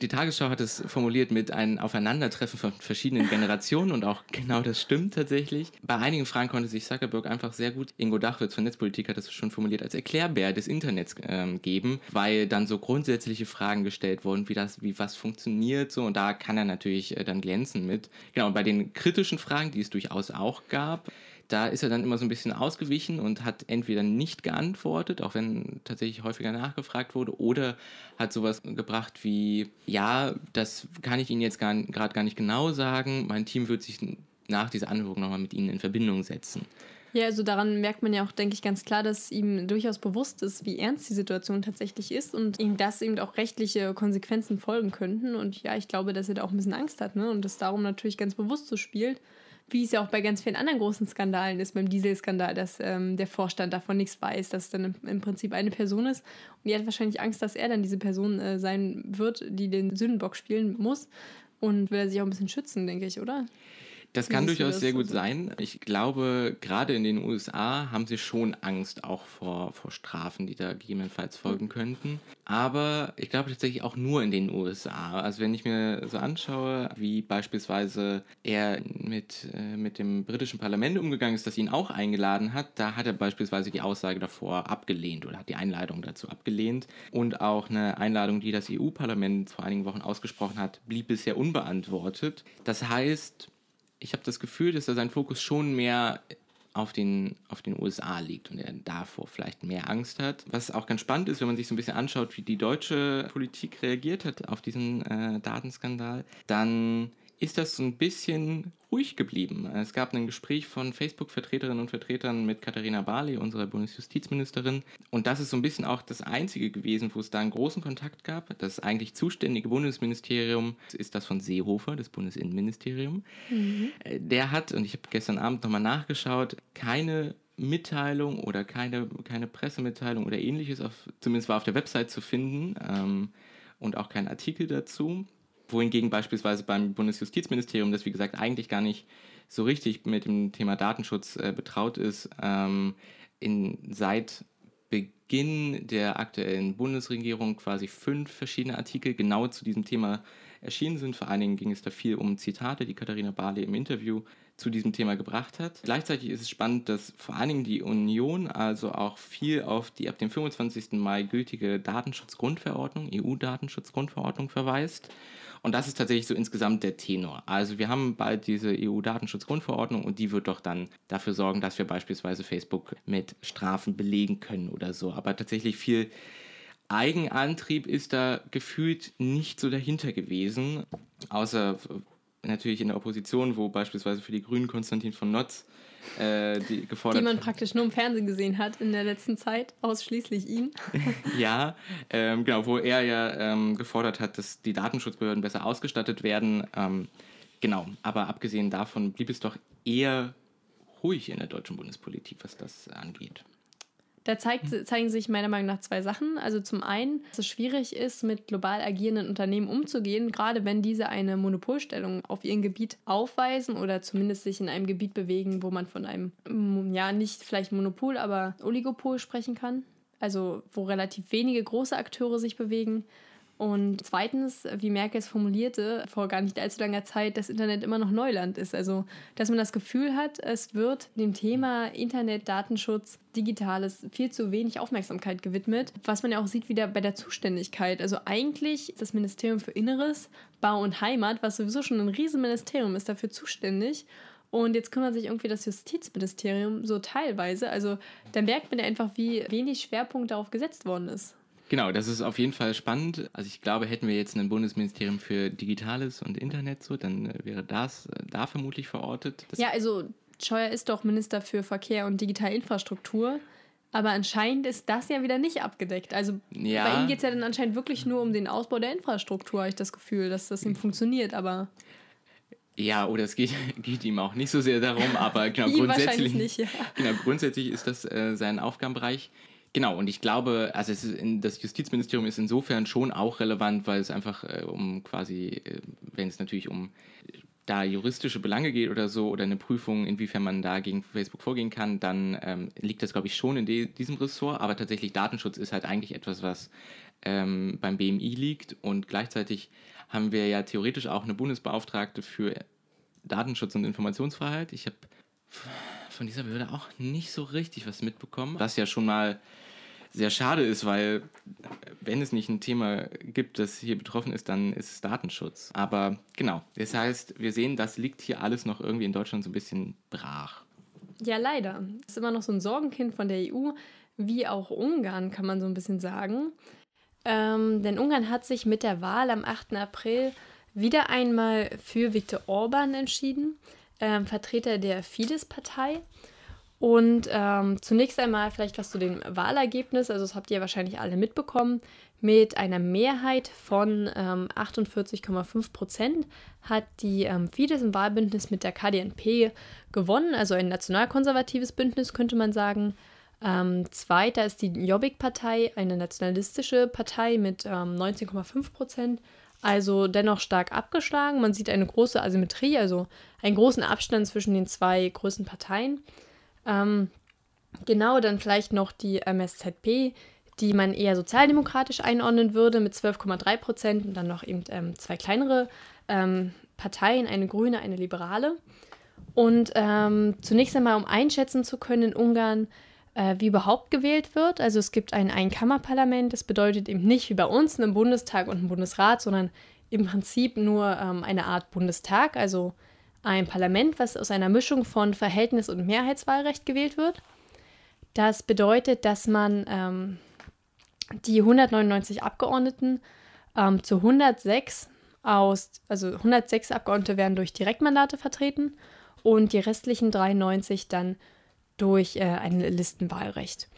[SPEAKER 2] die Tagesschau hat es formuliert mit einem Aufeinandertreffen von verschiedenen Generationen und auch genau das stimmt tatsächlich. Bei einigen Fragen konnte sich Zuckerberg einfach sehr gut, Ingo Dachwitz von Netzpolitik hat das schon formuliert, als Erklärbär des Internets ähm, geben, weil dann so grundsätzliche Fragen gestellt wurden, wie das, wie was funktioniert so und da kann er natürlich äh, dann glänzen mit. Genau, und bei den kritischen Fragen, die es durchaus auch gab, da ist er dann immer so ein bisschen ausgewichen und hat entweder nicht geantwortet, auch wenn tatsächlich häufiger nachgefragt wurde, oder hat sowas gebracht wie, ja, das kann ich Ihnen jetzt gerade gar nicht genau sagen, mein Team wird sich nach dieser Anhörung nochmal mit Ihnen in Verbindung setzen.
[SPEAKER 1] Ja, also daran merkt man ja auch, denke ich, ganz klar, dass ihm durchaus bewusst ist, wie ernst die Situation tatsächlich ist und ihm das eben auch rechtliche Konsequenzen folgen könnten. Und ja, ich glaube, dass er da auch ein bisschen Angst hat ne? und das darum natürlich ganz bewusst so spielt wie es ja auch bei ganz vielen anderen großen Skandalen ist, beim Dieselskandal, dass ähm, der Vorstand davon nichts weiß, dass es dann im, Prinzip eine Person ist. Und die hat wahrscheinlich Angst, dass er dann diese Person äh, sein wird, die den Sündenbock spielen muss. Und will er sich auch ein bisschen schützen, denke ich, oder?
[SPEAKER 2] Das kann durchaus sehr gut sein. Ich glaube, gerade in den USA haben sie schon Angst auch vor, vor Strafen, die da gegebenenfalls folgen könnten. Aber ich glaube tatsächlich auch nur in den USA. Also wenn ich mir so anschaue, wie beispielsweise er mit, äh, mit dem britischen Parlament umgegangen ist, das ihn auch eingeladen hat, da hat er beispielsweise die Aussage davor abgelehnt oder hat die Einladung dazu abgelehnt. Und auch eine Einladung, die das EU-Parlament vor einigen Wochen ausgesprochen hat, blieb bisher unbeantwortet. Das heißt, ich habe das Gefühl, dass da sein Fokus schon mehr auf den, auf den USA liegt und er davor vielleicht mehr Angst hat. Was auch ganz spannend ist, wenn man sich so ein bisschen anschaut, wie die deutsche Politik reagiert hat auf diesen äh, Datenskandal, dann ist das so ein bisschen ruhig geblieben. Es gab ein Gespräch von Facebook-Vertreterinnen und Vertretern mit Katharina Barley, unserer Bundesjustizministerin. Und das ist so ein bisschen auch das Einzige gewesen, wo es da einen großen Kontakt gab. Das eigentlich zuständige Bundesministerium ist das von Seehofer, das Bundesinnenministerium. Mhm. Der hat, und ich habe gestern Abend nochmal nachgeschaut, keine Mitteilung oder keine, keine Pressemitteilung oder ähnliches, auf, zumindest war auf der Website zu finden ähm, und auch kein Artikel dazu. Wohingegen beispielsweise beim Bundesjustizministerium, das wie gesagt eigentlich gar nicht so richtig mit dem Thema Datenschutz äh, betraut ist, ähm, in, seit Beginn der aktuellen Bundesregierung quasi fünf verschiedene Artikel genau zu diesem Thema erschienen sind. Vor allen Dingen ging es da viel um Zitate, die Katharina Barley im Interview zu diesem Thema gebracht hat. Gleichzeitig ist es spannend, dass vor allen Dingen die Union also auch viel auf die ab dem 25. Mai gültige Datenschutzgrundverordnung, EU-Datenschutzgrundverordnung verweist. Und das ist tatsächlich so insgesamt der Tenor. Also wir haben bald diese EU-Datenschutzgrundverordnung und die wird doch dann dafür sorgen, dass wir beispielsweise Facebook mit Strafen belegen können oder so. Aber tatsächlich viel Eigenantrieb ist da gefühlt nicht so dahinter gewesen, außer natürlich in der Opposition, wo beispielsweise für die Grünen Konstantin von Notz äh, die gefordert
[SPEAKER 1] Die man praktisch nur im Fernsehen gesehen hat in der letzten Zeit, ausschließlich ihn.
[SPEAKER 2] ja, ähm, genau, wo er ja ähm, gefordert hat, dass die Datenschutzbehörden besser ausgestattet werden. Ähm, genau, aber abgesehen davon blieb es doch eher ruhig in der deutschen Bundespolitik, was das angeht.
[SPEAKER 1] Da zeigt, zeigen sich meiner Meinung nach zwei Sachen. Also zum einen, dass es schwierig ist, mit global agierenden Unternehmen umzugehen, gerade wenn diese eine Monopolstellung auf ihrem Gebiet aufweisen oder zumindest sich in einem Gebiet bewegen, wo man von einem, mm, ja, nicht vielleicht Monopol, aber Oligopol sprechen kann. Also wo relativ wenige große Akteure sich bewegen. Und zweitens, wie Merkel es formulierte, vor gar nicht allzu langer Zeit, das Internet immer noch Neuland ist. Also, dass man das Gefühl hat, es wird dem Thema Internet, Datenschutz, Digitales viel zu wenig Aufmerksamkeit gewidmet, was man ja auch sieht wieder bei der Zuständigkeit. Also eigentlich ist das Ministerium für Inneres, Bau und Heimat, was sowieso schon ein Riesenministerium ist, dafür zuständig. Und jetzt kümmert sich irgendwie das Justizministerium so teilweise. Also da merkt man ja einfach, wie wenig Schwerpunkt darauf gesetzt worden ist.
[SPEAKER 2] Genau, das ist auf jeden Fall spannend. Also ich glaube, hätten wir jetzt ein Bundesministerium für Digitales und Internet so, dann äh, wäre das äh, da vermutlich verortet.
[SPEAKER 1] Das ja, also Scheuer ist doch Minister für Verkehr und digitale Infrastruktur. Aber anscheinend ist das ja wieder nicht abgedeckt. Also ja. bei ihm geht es ja dann anscheinend wirklich nur um den Ausbau der Infrastruktur, habe ich das Gefühl, dass das ihm funktioniert, aber.
[SPEAKER 2] Ja, oder es geht, geht ihm auch nicht so sehr darum, aber genau, grundsätzlich, nicht, ja. genau, grundsätzlich ist das äh, sein Aufgabenbereich. Genau, und ich glaube, also in, das Justizministerium ist insofern schon auch relevant, weil es einfach äh, um quasi, äh, wenn es natürlich um da juristische Belange geht oder so oder eine Prüfung, inwiefern man da gegen Facebook vorgehen kann, dann ähm, liegt das, glaube ich, schon in de diesem Ressort. Aber tatsächlich Datenschutz ist halt eigentlich etwas, was ähm, beim BMI liegt. Und gleichzeitig haben wir ja theoretisch auch eine Bundesbeauftragte für Datenschutz und Informationsfreiheit. Ich habe von dieser Behörde auch nicht so richtig was mitbekommen, was ja schon mal sehr schade ist, weil wenn es nicht ein Thema gibt, das hier betroffen ist, dann ist es Datenschutz. Aber genau, das heißt, wir sehen, das liegt hier alles noch irgendwie in Deutschland so ein bisschen brach.
[SPEAKER 1] Ja, leider. Das ist immer noch so ein Sorgenkind von der EU, wie auch Ungarn, kann man so ein bisschen sagen. Ähm, denn Ungarn hat sich mit der Wahl am 8. April wieder einmal für Viktor Orban entschieden, ähm, Vertreter der Fidesz-Partei. Und ähm, zunächst einmal vielleicht was zu dem Wahlergebnis. Also, das habt ihr wahrscheinlich alle mitbekommen. Mit einer Mehrheit von ähm, 48,5 Prozent hat die ähm, Fidesz im Wahlbündnis mit der KDNP gewonnen. Also ein nationalkonservatives Bündnis, könnte man sagen. Ähm, zweiter ist die Jobbik-Partei, eine nationalistische Partei mit 19,5 ähm, Prozent. Also dennoch stark abgeschlagen. Man sieht eine große Asymmetrie, also einen großen Abstand zwischen den zwei größten Parteien. Ähm, genau, dann vielleicht noch die MSZP, die man eher sozialdemokratisch einordnen würde mit 12,3 Prozent und dann noch eben ähm, zwei kleinere ähm, Parteien, eine grüne, eine liberale. Und ähm, zunächst einmal, um einschätzen zu können in Ungarn, äh, wie überhaupt gewählt wird. Also es gibt ein Einkammerparlament, das bedeutet eben nicht wie bei uns einen Bundestag und einen Bundesrat, sondern im Prinzip nur ähm, eine Art Bundestag, also ein Parlament, was aus einer Mischung von Verhältnis- und Mehrheitswahlrecht gewählt wird. Das bedeutet, dass man ähm, die 199 Abgeordneten ähm, zu 106 aus, also 106 Abgeordnete werden durch Direktmandate vertreten und die restlichen 93 dann durch äh, ein Listenwahlrecht.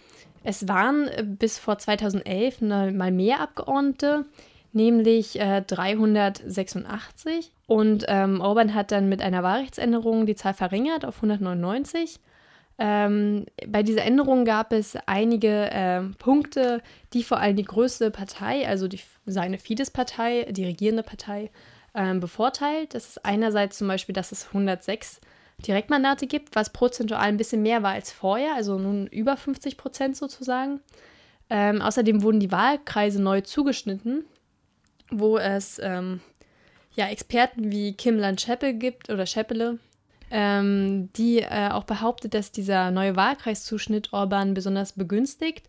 [SPEAKER 1] Es waren äh, bis vor 2011 mal mehr Abgeordnete, nämlich äh, 386. Und ähm, Orban hat dann mit einer Wahlrechtsänderung die Zahl verringert auf 199. Ähm, bei dieser Änderung gab es einige äh, Punkte, die vor allem die größte Partei, also die, seine Fidesz-Partei, die regierende Partei, ähm, bevorteilt. Das ist einerseits zum Beispiel, dass es 106 Direktmandate gibt, was prozentual ein bisschen mehr war als vorher, also nun über 50 Prozent sozusagen. Ähm, außerdem wurden die Wahlkreise neu zugeschnitten, wo es ähm, ja, Experten wie Kim Land-Scheppel gibt oder Scheppele, ähm, die äh, auch behauptet, dass dieser neue Wahlkreiszuschnitt Orban besonders begünstigt,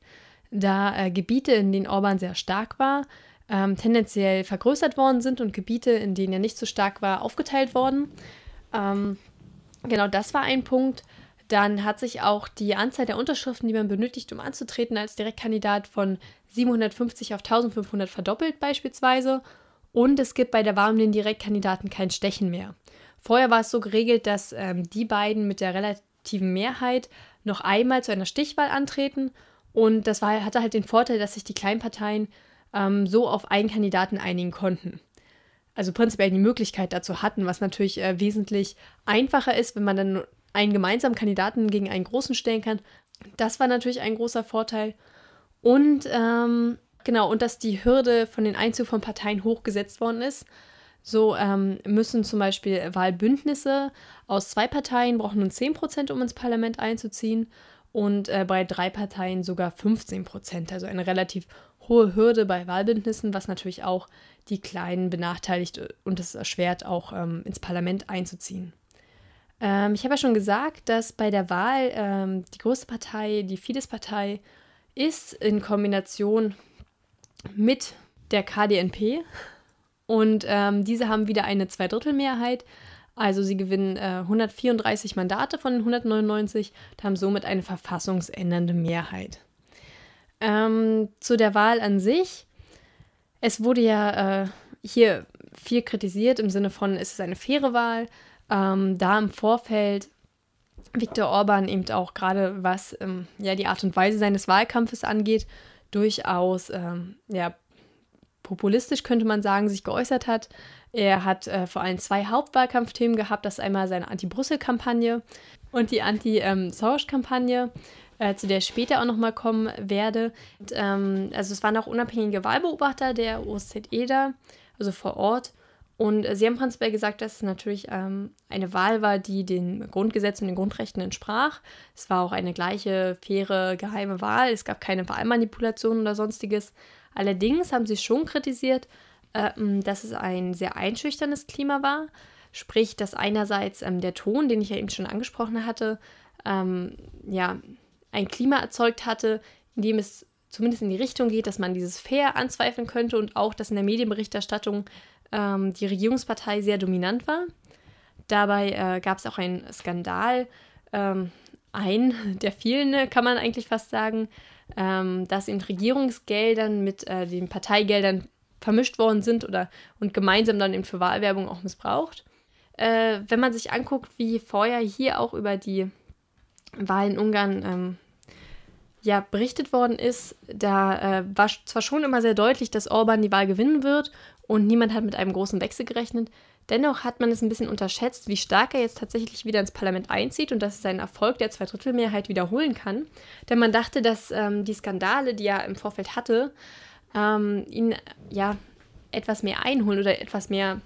[SPEAKER 1] da äh, Gebiete, in denen Orban sehr stark war, ähm, tendenziell vergrößert worden sind und Gebiete, in denen er nicht so stark war, aufgeteilt worden. Ähm, genau das war ein Punkt. Dann hat sich auch die Anzahl der Unterschriften, die man benötigt, um anzutreten als Direktkandidat von 750 auf 1500 verdoppelt beispielsweise. Und es gibt bei der Wahl um den Direktkandidaten kein Stechen mehr. Vorher war es so geregelt, dass ähm, die beiden mit der relativen Mehrheit noch einmal zu einer Stichwahl antreten. Und das war, hatte halt den Vorteil, dass sich die Kleinparteien ähm, so auf einen Kandidaten einigen konnten. Also prinzipiell die Möglichkeit dazu hatten, was natürlich äh, wesentlich einfacher ist, wenn man dann einen gemeinsamen Kandidaten gegen einen großen stellen kann. Das war natürlich ein großer Vorteil. Und ähm, genau, und dass die Hürde von den Einzug von Parteien hochgesetzt worden ist. So ähm, müssen zum Beispiel Wahlbündnisse aus zwei Parteien brauchen nun 10%, um ins Parlament einzuziehen und äh, bei drei Parteien sogar 15%. Also eine relativ hohe Hürde bei Wahlbündnissen, was natürlich auch die Kleinen benachteiligt und es erschwert, auch ähm, ins Parlament einzuziehen. Ähm, ich habe ja schon gesagt, dass bei der Wahl ähm, die größte Partei, die Fidesz-Partei, ist in Kombination mit der KDNP. Und ähm, diese haben wieder eine Zweidrittelmehrheit. Also sie gewinnen äh, 134 Mandate von den 199 und haben somit eine verfassungsändernde Mehrheit. Ähm, zu der Wahl an sich. Es wurde ja äh, hier viel kritisiert im Sinne von, ist es eine faire Wahl? Ähm, da im Vorfeld Viktor Orban eben auch gerade was ähm, ja, die Art und Weise seines Wahlkampfes angeht, durchaus ähm, ja, populistisch könnte man sagen, sich geäußert hat. Er hat äh, vor allem zwei Hauptwahlkampfthemen gehabt. Das ist einmal seine Anti-Brüssel-Kampagne und die Anti-Soros-Kampagne. Äh, zu der ich später auch nochmal kommen werde. Und, ähm, also es waren auch unabhängige Wahlbeobachter der OSZE da, also vor Ort. Und äh, sie haben prinzipiell gesagt, dass es natürlich ähm, eine Wahl war, die den Grundgesetzen und den Grundrechten entsprach. Es war auch eine gleiche, faire, geheime Wahl. Es gab keine Wahlmanipulation oder sonstiges. Allerdings haben sie schon kritisiert, äh, dass es ein sehr einschüchterndes Klima war. Sprich, dass einerseits ähm, der Ton, den ich ja eben schon angesprochen hatte, ähm, ja, ein Klima erzeugt hatte, in dem es zumindest in die Richtung geht, dass man dieses Fair anzweifeln könnte und auch, dass in der Medienberichterstattung ähm, die Regierungspartei sehr dominant war. Dabei äh, gab es auch einen Skandal, ähm, ein der vielen, kann man eigentlich fast sagen, ähm, dass in Regierungsgeldern mit äh, den Parteigeldern vermischt worden sind oder und gemeinsam dann eben für Wahlwerbung auch missbraucht. Äh, wenn man sich anguckt, wie vorher hier auch über die Wahl in Ungarn ähm, ja, berichtet worden ist, da äh, war zwar schon immer sehr deutlich, dass Orban die Wahl gewinnen wird und niemand hat mit einem großen Wechsel gerechnet. Dennoch hat man es ein bisschen unterschätzt, wie stark er jetzt tatsächlich wieder ins Parlament einzieht und dass er seinen Erfolg der Zweidrittelmehrheit wiederholen kann. Denn man dachte, dass ähm, die Skandale, die er im Vorfeld hatte, ähm, ihn ja etwas mehr einholen oder etwas mehr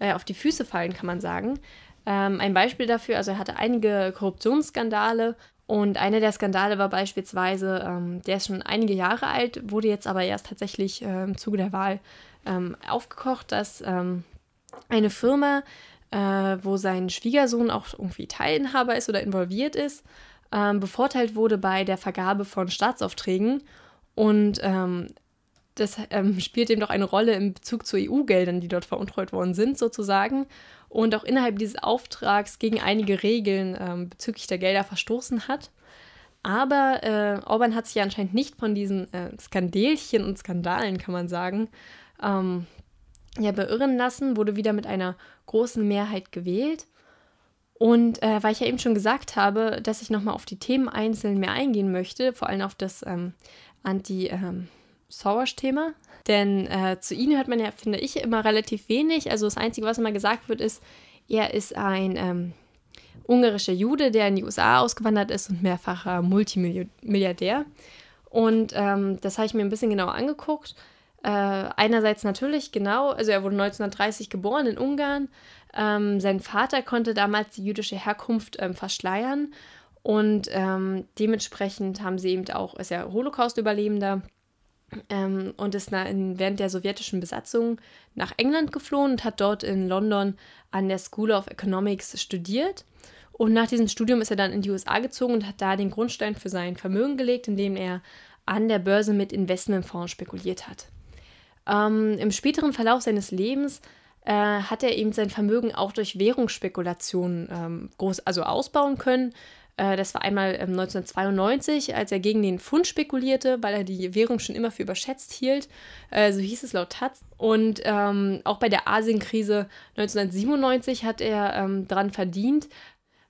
[SPEAKER 1] äh, auf die Füße fallen, kann man sagen. Ähm, ein Beispiel dafür, also er hatte einige Korruptionsskandale und einer der Skandale war beispielsweise, ähm, der ist schon einige Jahre alt, wurde jetzt aber erst tatsächlich äh, im Zuge der Wahl ähm, aufgekocht, dass ähm, eine Firma, äh, wo sein Schwiegersohn auch irgendwie Teilhaber ist oder involviert ist, ähm, bevorteilt wurde bei der Vergabe von Staatsaufträgen und ähm, das ähm, spielt eben doch eine Rolle im Bezug zu EU-Geldern, die dort veruntreut worden sind, sozusagen und auch innerhalb dieses Auftrags gegen einige Regeln ähm, bezüglich der Gelder verstoßen hat. Aber äh, Orban hat sich ja anscheinend nicht von diesen äh, Skandelchen und Skandalen, kann man sagen, ähm, ja, beirren lassen, wurde wieder mit einer großen Mehrheit gewählt. Und äh, weil ich ja eben schon gesagt habe, dass ich nochmal auf die Themen einzeln mehr eingehen möchte, vor allem auf das ähm, Anti-Soros-Thema, denn äh, zu ihm hört man ja, finde ich, immer relativ wenig. Also das Einzige, was immer gesagt wird, ist, er ist ein ähm, ungarischer Jude, der in die USA ausgewandert ist und mehrfacher Multimilliardär. Und ähm, das habe ich mir ein bisschen genauer angeguckt. Äh, einerseits natürlich, genau, also er wurde 1930 geboren in Ungarn. Ähm, sein Vater konnte damals die jüdische Herkunft ähm, verschleiern und ähm, dementsprechend haben sie eben auch, ist ja Holocaust-Überlebender ähm, und ist während der sowjetischen Besatzung nach England geflohen und hat dort in London an der School of Economics studiert. Und nach diesem Studium ist er dann in die USA gezogen und hat da den Grundstein für sein Vermögen gelegt, indem er an der Börse mit Investmentfonds spekuliert hat. Ähm, Im späteren Verlauf seines Lebens äh, hat er eben sein Vermögen auch durch Währungsspekulationen ähm, groß also ausbauen können. Äh, das war einmal ähm, 1992, als er gegen den Pfund spekulierte, weil er die Währung schon immer für überschätzt hielt. Äh, so hieß es laut Taz. Und ähm, auch bei der Asienkrise 1997 hat er ähm, dran verdient,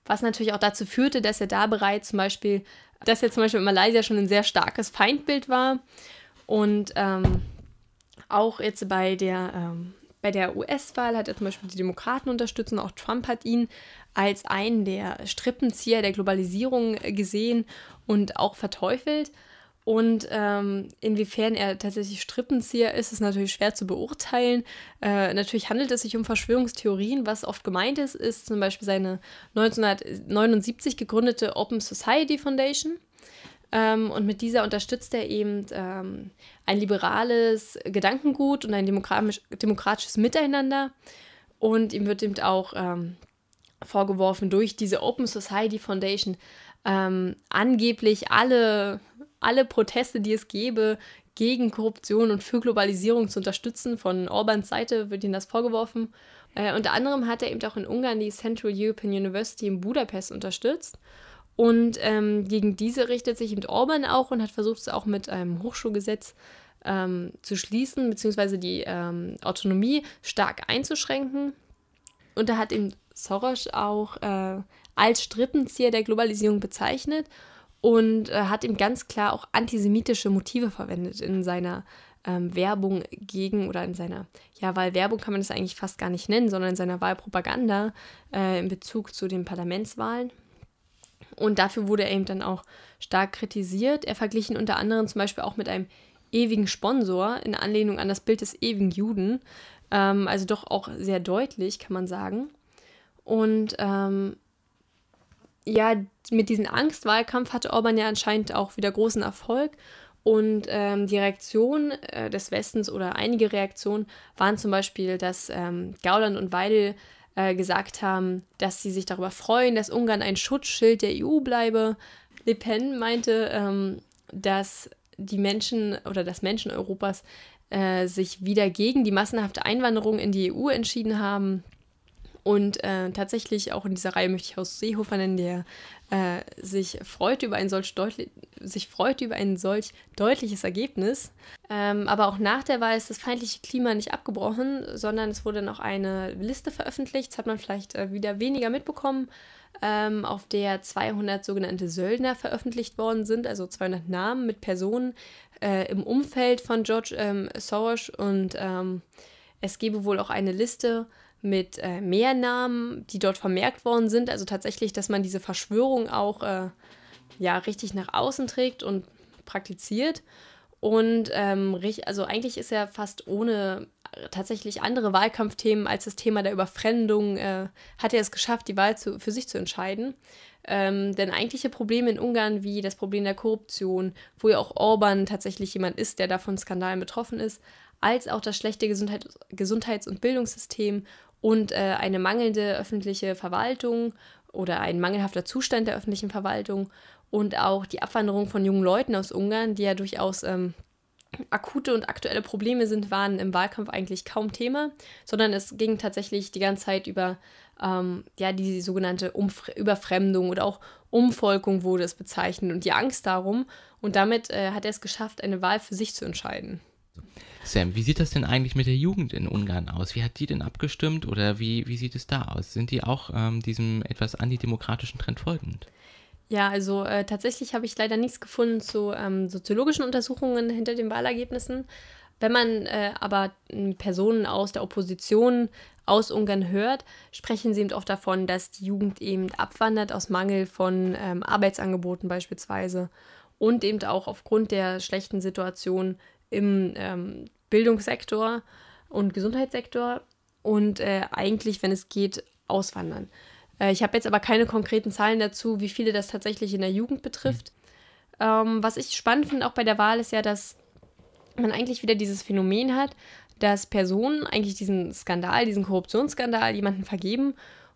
[SPEAKER 1] was natürlich auch dazu führte, dass er da bereits zum Beispiel, dass er zum Beispiel in Malaysia schon ein sehr starkes Feindbild war. Und ähm, auch jetzt bei der, ähm, bei der US-Wahl hat er zum Beispiel die Demokraten unterstützt und auch Trump hat ihn als einen der Strippenzieher der Globalisierung gesehen und auch verteufelt. Und ähm, inwiefern er tatsächlich Strippenzieher ist, ist natürlich schwer zu beurteilen. Äh, natürlich handelt es sich um Verschwörungstheorien. Was oft gemeint ist, ist zum Beispiel seine 1979 gegründete Open Society Foundation. Ähm, und mit dieser unterstützt er eben ähm, ein liberales Gedankengut und ein demokratisch, demokratisches Miteinander. Und ihm wird eben auch ähm, vorgeworfen, durch diese Open Society Foundation ähm, angeblich alle, alle Proteste, die es gäbe, gegen Korruption und für Globalisierung zu unterstützen. Von Orbans Seite wird ihm das vorgeworfen. Äh, unter anderem hat er eben auch in Ungarn die Central European University in Budapest unterstützt. Und ähm, gegen diese richtet sich eben Orban auch und hat versucht, es auch mit einem Hochschulgesetz ähm, zu schließen, beziehungsweise die ähm, Autonomie stark einzuschränken. Und da hat eben Soros auch äh, als Strippenzieher der Globalisierung bezeichnet und äh, hat ihm ganz klar auch antisemitische Motive verwendet in seiner ähm, Werbung gegen oder in seiner, ja, Wahlwerbung kann man das eigentlich fast gar nicht nennen, sondern in seiner Wahlpropaganda äh, in Bezug zu den Parlamentswahlen. Und dafür wurde er eben dann auch stark kritisiert. Er verglichen unter anderem zum Beispiel auch mit einem ewigen Sponsor in Anlehnung an das Bild des ewigen Juden. Ähm, also doch auch sehr deutlich, kann man sagen. Und ähm, ja, mit diesem Angstwahlkampf hatte Orban ja anscheinend auch wieder großen Erfolg. Und ähm, die Reaktion äh, des Westens oder einige Reaktionen waren zum Beispiel, dass ähm, Gauland und Weidel äh, gesagt haben, dass sie sich darüber freuen, dass Ungarn ein Schutzschild der EU bleibe. Le Pen meinte, ähm, dass die Menschen oder dass Menschen Europas äh, sich wieder gegen die massenhafte Einwanderung in die EU entschieden haben. Und äh, tatsächlich auch in dieser Reihe möchte ich Horst Seehofer nennen, der äh, sich freut über ein solch sich freut über ein solch deutliches Ergebnis. Ähm, aber auch nach der Wahl ist das feindliche Klima nicht abgebrochen, sondern es wurde noch eine Liste veröffentlicht. Das hat man vielleicht äh, wieder weniger mitbekommen, ähm, auf der 200 sogenannte Söldner veröffentlicht worden sind, also 200 Namen mit Personen äh, im Umfeld von George ähm, Soros und ähm, es gebe wohl auch eine Liste mit äh, mehr Namen, die dort vermerkt worden sind. Also tatsächlich, dass man diese Verschwörung auch äh, ja, richtig nach außen trägt und praktiziert. Und ähm, also eigentlich ist er fast ohne tatsächlich andere Wahlkampfthemen als das Thema der Überfremdung, äh, hat er es geschafft, die Wahl zu, für sich zu entscheiden. Ähm, denn eigentliche Probleme in Ungarn, wie das Problem der Korruption, wo ja auch Orban tatsächlich jemand ist, der davon Skandalen betroffen ist, als auch das schlechte Gesundheit, Gesundheits- und Bildungssystem und äh, eine mangelnde öffentliche Verwaltung oder ein mangelhafter Zustand der öffentlichen Verwaltung und auch die Abwanderung von jungen Leuten aus Ungarn, die ja durchaus ähm, akute und aktuelle Probleme sind, waren im Wahlkampf eigentlich kaum Thema, sondern es ging tatsächlich die ganze Zeit über ähm, ja, die sogenannte Umfre Überfremdung oder auch Umvolkung wurde es bezeichnet und die Angst darum. Und damit äh, hat er es geschafft, eine Wahl für sich zu entscheiden.
[SPEAKER 2] Sam, wie sieht das denn eigentlich mit der Jugend in Ungarn aus? Wie hat die denn abgestimmt oder wie, wie sieht es da aus? Sind die auch ähm, diesem etwas antidemokratischen Trend folgend?
[SPEAKER 1] Ja, also äh, tatsächlich habe ich leider nichts gefunden zu ähm, soziologischen Untersuchungen hinter den Wahlergebnissen. Wenn man äh, aber Personen aus der Opposition aus Ungarn hört, sprechen sie eben oft davon, dass die Jugend eben abwandert aus Mangel von ähm, Arbeitsangeboten beispielsweise und eben auch aufgrund der schlechten Situation im ähm, Bildungssektor und Gesundheitssektor und äh, eigentlich, wenn es geht, auswandern. Äh, ich habe jetzt aber keine konkreten Zahlen dazu, wie viele das tatsächlich in der Jugend betrifft. Ähm, was ich spannend finde auch bei der Wahl ist ja, dass man eigentlich wieder dieses Phänomen hat, dass Personen eigentlich diesen Skandal, diesen Korruptionsskandal jemanden vergeben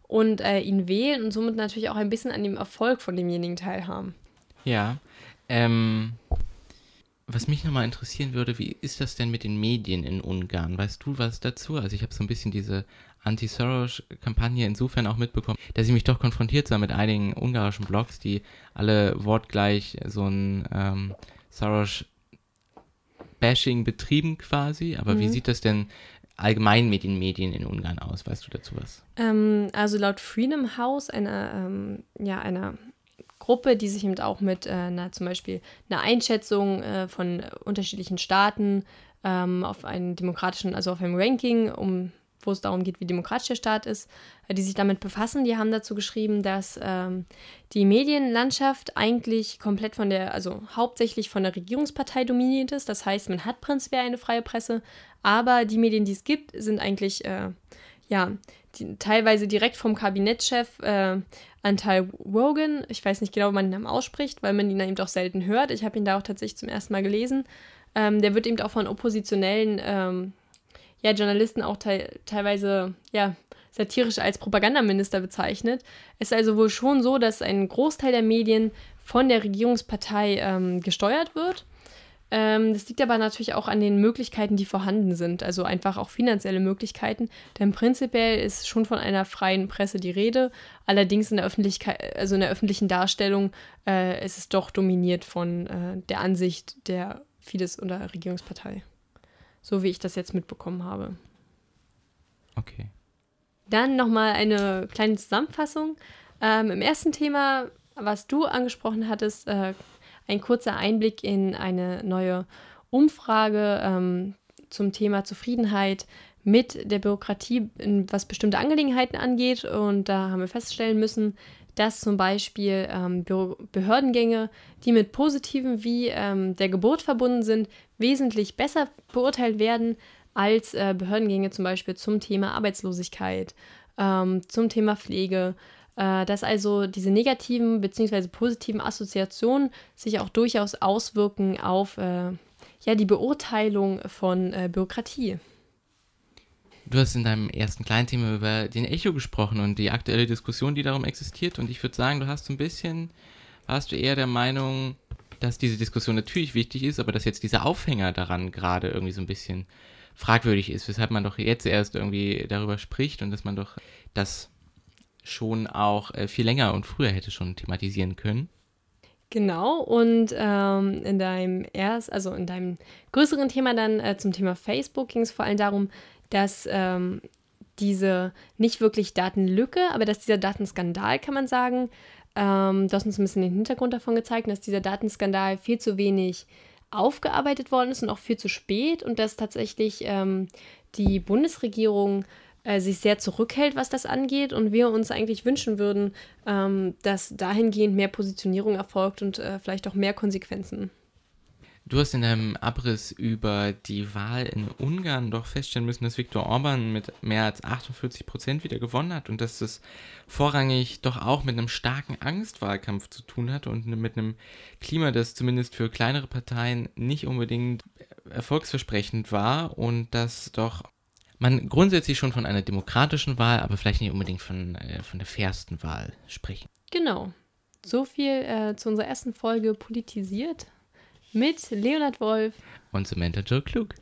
[SPEAKER 1] und äh, ihn wählen und somit natürlich auch ein bisschen an dem Erfolg von demjenigen teilhaben.
[SPEAKER 2] Ja. Ähm, was mich nochmal interessieren würde, wie ist das denn mit den Medien in Ungarn? Weißt du was dazu? Also ich habe so ein bisschen diese Anti-Soros-Kampagne insofern auch mitbekommen, dass ich mich doch konfrontiert sah mit einigen ungarischen Blogs, die alle wortgleich so ein ähm, Soros Bashing betrieben quasi. Aber mhm. wie sieht das denn allgemein mit den Medien in Ungarn aus? Weißt du dazu was?
[SPEAKER 1] Ähm, also laut Freedom House, einer, ähm, ja, einer Gruppe, die sich eben auch mit äh, na, zum Beispiel einer Einschätzung äh, von unterschiedlichen Staaten ähm, auf einen demokratischen, also auf einem Ranking, um wo es darum geht, wie demokratisch der Staat ist, äh, die sich damit befassen, die haben dazu geschrieben, dass ähm, die Medienlandschaft eigentlich komplett von der, also hauptsächlich von der Regierungspartei dominiert ist. Das heißt, man hat prinzipiell eine freie Presse, aber die Medien, die es gibt, sind eigentlich äh, ja die, teilweise direkt vom Kabinettschef äh, Antal Wogan. Ich weiß nicht genau, wie man den Namen ausspricht, weil man ihn eben doch selten hört. Ich habe ihn da auch tatsächlich zum ersten Mal gelesen. Ähm, der wird eben auch von oppositionellen ähm, ja, Journalisten auch te teilweise ja, satirisch als Propagandaminister bezeichnet. Es ist also wohl schon so, dass ein Großteil der Medien von der Regierungspartei ähm, gesteuert wird. Ähm, das liegt aber natürlich auch an den Möglichkeiten, die vorhanden sind, also einfach auch finanzielle Möglichkeiten. Denn prinzipiell ist schon von einer freien Presse die Rede. Allerdings in der Öffentlichkeit, also in der öffentlichen Darstellung, äh, ist es doch dominiert von äh, der Ansicht der Fidesz- oder Regierungspartei. So wie ich das jetzt mitbekommen habe.
[SPEAKER 2] Okay.
[SPEAKER 1] Dann nochmal eine kleine Zusammenfassung. Ähm, Im ersten Thema, was du angesprochen hattest, äh, ein kurzer Einblick in eine neue Umfrage ähm, zum Thema Zufriedenheit mit der Bürokratie, was bestimmte Angelegenheiten angeht. Und da haben wir feststellen müssen, dass zum Beispiel ähm, Behördengänge, die mit positiven wie ähm, der Geburt verbunden sind, wesentlich besser beurteilt werden als äh, Behördengänge zum Beispiel zum Thema Arbeitslosigkeit, ähm, zum Thema Pflege. Äh, dass also diese negativen bzw. positiven Assoziationen sich auch durchaus auswirken auf äh, ja, die Beurteilung von äh, Bürokratie.
[SPEAKER 2] Du hast in deinem ersten kleinen Thema über den Echo gesprochen und die aktuelle Diskussion, die darum existiert. Und ich würde sagen, du hast so ein bisschen, warst du eher der Meinung, dass diese Diskussion natürlich wichtig ist, aber dass jetzt dieser Aufhänger daran gerade irgendwie so ein bisschen fragwürdig ist, weshalb man doch jetzt erst irgendwie darüber spricht und dass man doch das schon auch äh, viel länger und früher hätte schon thematisieren können.
[SPEAKER 1] Genau, und ähm, in deinem erst, also in deinem größeren Thema dann äh, zum Thema Facebook ging es vor allem darum, dass ähm, diese nicht wirklich Datenlücke, aber dass dieser Datenskandal, kann man sagen, ähm, du hast uns ein bisschen den Hintergrund davon gezeigt, dass dieser Datenskandal viel zu wenig aufgearbeitet worden ist und auch viel zu spät und dass tatsächlich ähm, die Bundesregierung äh, sich sehr zurückhält, was das angeht und wir uns eigentlich wünschen würden, ähm, dass dahingehend mehr Positionierung erfolgt und äh, vielleicht auch mehr Konsequenzen.
[SPEAKER 2] Du hast in deinem Abriss über die Wahl in Ungarn doch feststellen müssen, dass Viktor Orban mit mehr als 48 Prozent wieder gewonnen hat und dass das vorrangig doch auch mit einem starken Angstwahlkampf zu tun hat und mit einem Klima, das zumindest für kleinere Parteien nicht unbedingt erfolgsversprechend war und dass doch man grundsätzlich schon von einer demokratischen Wahl, aber vielleicht nicht unbedingt von, äh, von der fairsten Wahl sprechen.
[SPEAKER 1] Genau. So viel äh, zu unserer ersten Folge politisiert mit Leonard Wolf
[SPEAKER 2] und Samantha Joe Klug.